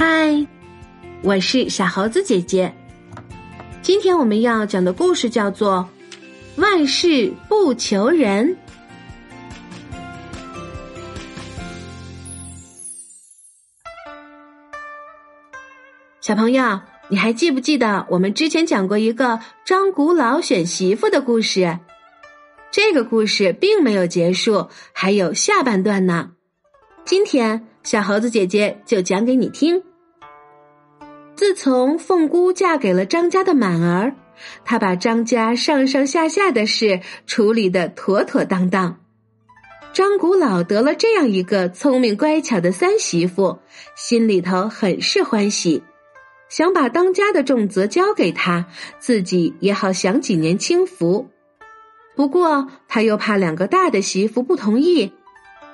嗨，我是小猴子姐姐。今天我们要讲的故事叫做《万事不求人》。小朋友，你还记不记得我们之前讲过一个张古老选媳妇的故事？这个故事并没有结束，还有下半段呢。今天小猴子姐姐就讲给你听。自从凤姑嫁给了张家的满儿，她把张家上上下下的事处理的妥妥当当。张古老得了这样一个聪明乖巧的三媳妇，心里头很是欢喜，想把当家的重责交给她，自己也好享几年清福。不过他又怕两个大的媳妇不同意。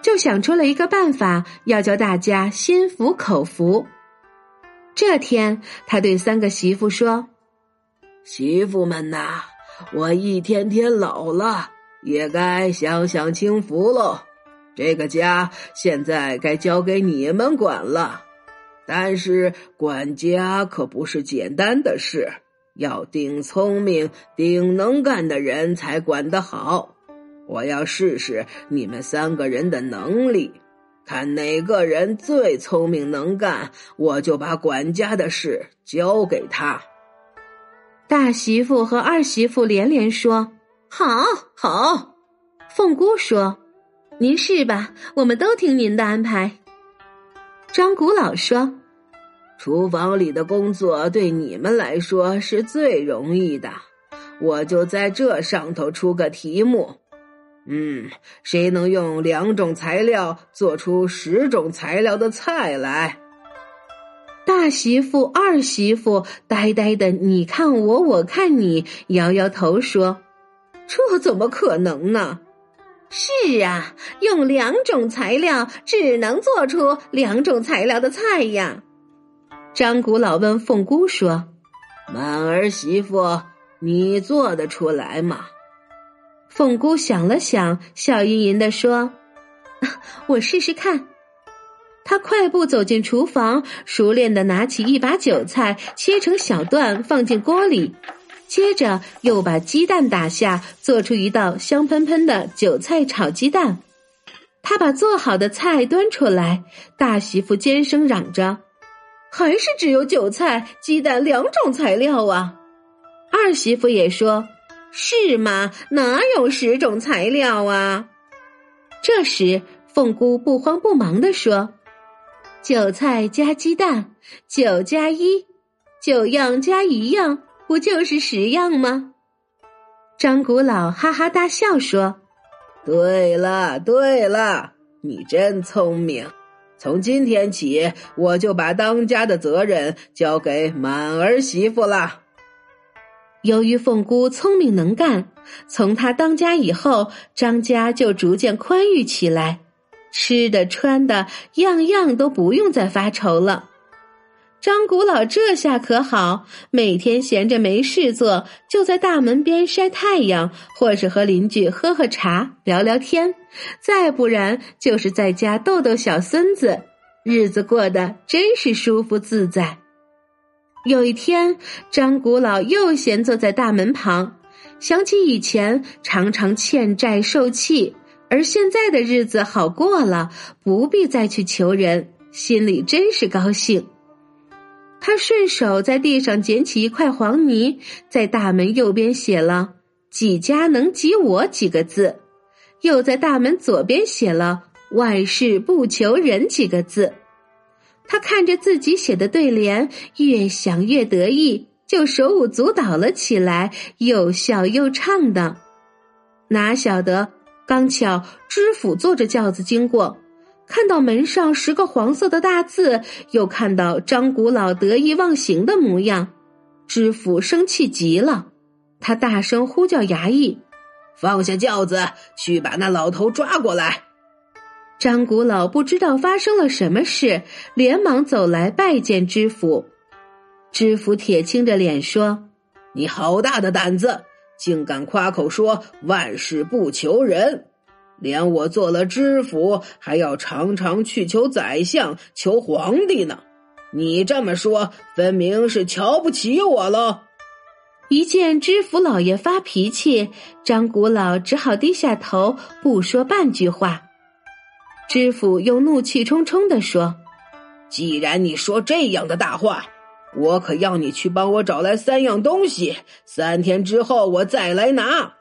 就想出了一个办法，要教大家心服口服。这天，他对三个媳妇说：“媳妇们呐，我一天天老了，也该享享清福喽。这个家现在该交给你们管了。但是管家可不是简单的事，要顶聪明、顶能干的人才管得好。”我要试试你们三个人的能力，看哪个人最聪明能干，我就把管家的事交给他。大媳妇和二媳妇连连说：“好，好。”凤姑说：“您是吧？我们都听您的安排。”张古老说：“厨房里的工作对你们来说是最容易的，我就在这上头出个题目。”嗯，谁能用两种材料做出十种材料的菜来？大媳妇、二媳妇呆呆的，你看我，我看你，摇摇头说：“这怎么可能呢？”是啊，用两种材料只能做出两种材料的菜呀。张古老问凤姑说：“满儿媳妇，你做得出来吗？”凤姑想了想，笑吟吟的说：“我试试看。”她快步走进厨房，熟练的拿起一把韭菜，切成小段放进锅里，接着又把鸡蛋打下，做出一道香喷喷的韭菜炒鸡蛋。他把做好的菜端出来，大媳妇尖声嚷着：“还是只有韭菜、鸡蛋两种材料啊！”二媳妇也说。是吗？哪有十种材料啊？这时，凤姑不慌不忙地说：“韭菜加鸡蛋，九加一，九样加一样，不就是十样吗？”张古老哈哈大笑说：“对了，对了，你真聪明。从今天起，我就把当家的责任交给满儿媳妇了。”由于凤姑聪明能干，从她当家以后，张家就逐渐宽裕起来，吃的穿的样样都不用再发愁了。张古老这下可好，每天闲着没事做，就在大门边晒太阳，或是和邻居喝喝茶、聊聊天，再不然就是在家逗逗小孙子，日子过得真是舒服自在。有一天，张古老又闲坐在大门旁，想起以前常常欠债受气，而现在的日子好过了，不必再去求人，心里真是高兴。他顺手在地上捡起一块黄泥，在大门右边写了“几家能及我”几个字，又在大门左边写了“万事不求人”几个字。他看着自己写的对联，越想越得意，就手舞足蹈了起来，又笑又唱的。哪晓得，刚巧知府坐着轿子经过，看到门上十个黄色的大字，又看到张古老得意忘形的模样，知府生气极了，他大声呼叫衙役：“放下轿子，去把那老头抓过来。”张古老不知道发生了什么事，连忙走来拜见知府。知府铁青着脸说：“你好大的胆子，竟敢夸口说万事不求人！连我做了知府，还要常常去求宰相、求皇帝呢。你这么说，分明是瞧不起我喽！一见知府老爷发脾气，张古老只好低下头，不说半句话。知府又怒气冲冲地说：“既然你说这样的大话，我可要你去帮我找来三样东西，三天之后我再来拿。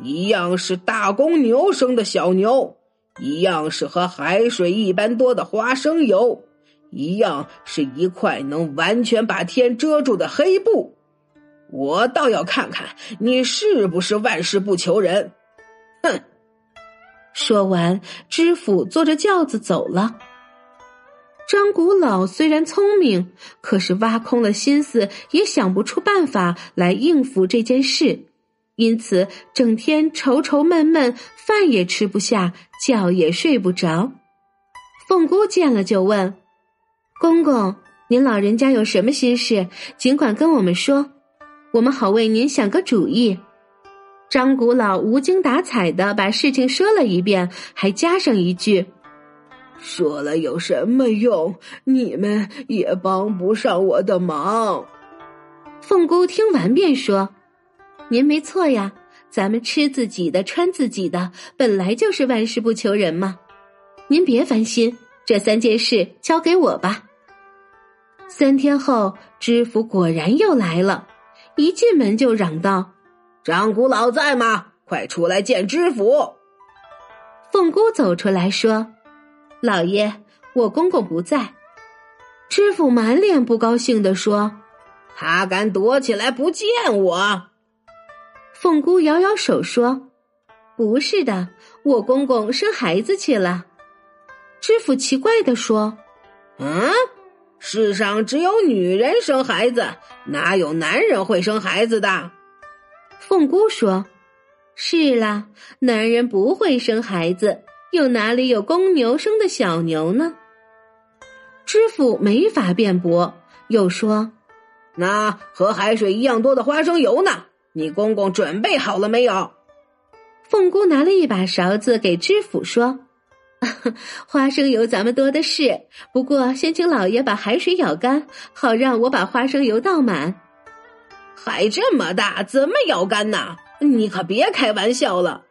一样是大公牛生的小牛，一样是和海水一般多的花生油，一样是一块能完全把天遮住的黑布。我倒要看看你是不是万事不求人。”哼。说完，知府坐着轿子走了。张古老虽然聪明，可是挖空了心思也想不出办法来应付这件事，因此整天愁愁闷闷，饭也吃不下，觉也睡不着。凤姑见了就问：“公公，您老人家有什么心事，尽管跟我们说，我们好为您想个主意。”张古老无精打采的把事情说了一遍，还加上一句：“说了有什么用？你们也帮不上我的忙。”凤姑听完便说：“您没错呀，咱们吃自己的，穿自己的，本来就是万事不求人嘛。您别烦心，这三件事交给我吧。”三天后，知府果然又来了，一进门就嚷道。张古老在吗？快出来见知府。凤姑走出来说：“老爷，我公公不在。”知府满脸不高兴的说：“他敢躲起来不见我？”凤姑摇摇手说：“不是的，我公公生孩子去了。”知府奇怪的说：“嗯，世上只有女人生孩子，哪有男人会生孩子的？”凤姑说：“是啦，男人不会生孩子，又哪里有公牛生的小牛呢？”知府没法辩驳，又说：“那和海水一样多的花生油呢？你公公准备好了没有？”凤姑拿了一把勺子给知府说：“ 花生油咱们多的是，不过先请老爷把海水舀干，好让我把花生油倒满。”海这么大，怎么舀干呐？你可别开玩笑了。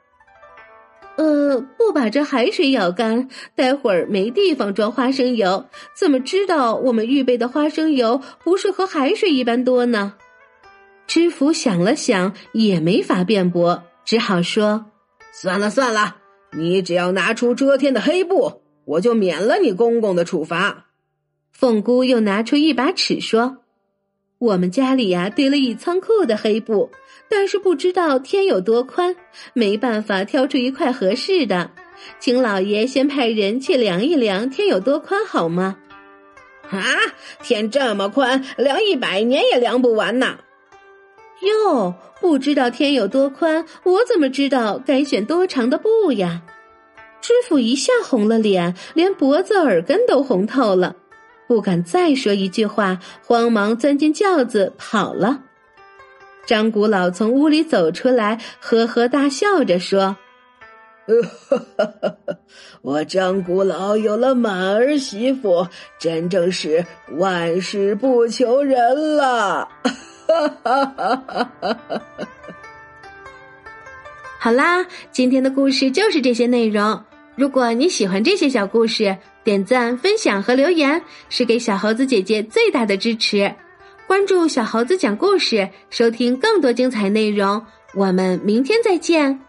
呃，不把这海水舀干，待会儿没地方装花生油，怎么知道我们预备的花生油不是和海水一般多呢？知府想了想，也没法辩驳，只好说：“算了算了，你只要拿出遮天的黑布，我就免了你公公的处罚。”凤姑又拿出一把尺说。我们家里呀堆了一仓库的黑布，但是不知道天有多宽，没办法挑出一块合适的，请老爷先派人去量一量天有多宽好吗？啊，天这么宽，量一百年也量不完呐！哟，不知道天有多宽，我怎么知道该选多长的布呀？知府一下红了脸，连脖子耳根都红透了。不敢再说一句话，慌忙钻进轿子跑了。张古老从屋里走出来，呵呵大笑着说：“ 我张古老有了满儿媳妇，真正是万事不求人了。”好啦，今天的故事就是这些内容。如果你喜欢这些小故事，点赞、分享和留言是给小猴子姐姐最大的支持。关注小猴子讲故事，收听更多精彩内容。我们明天再见。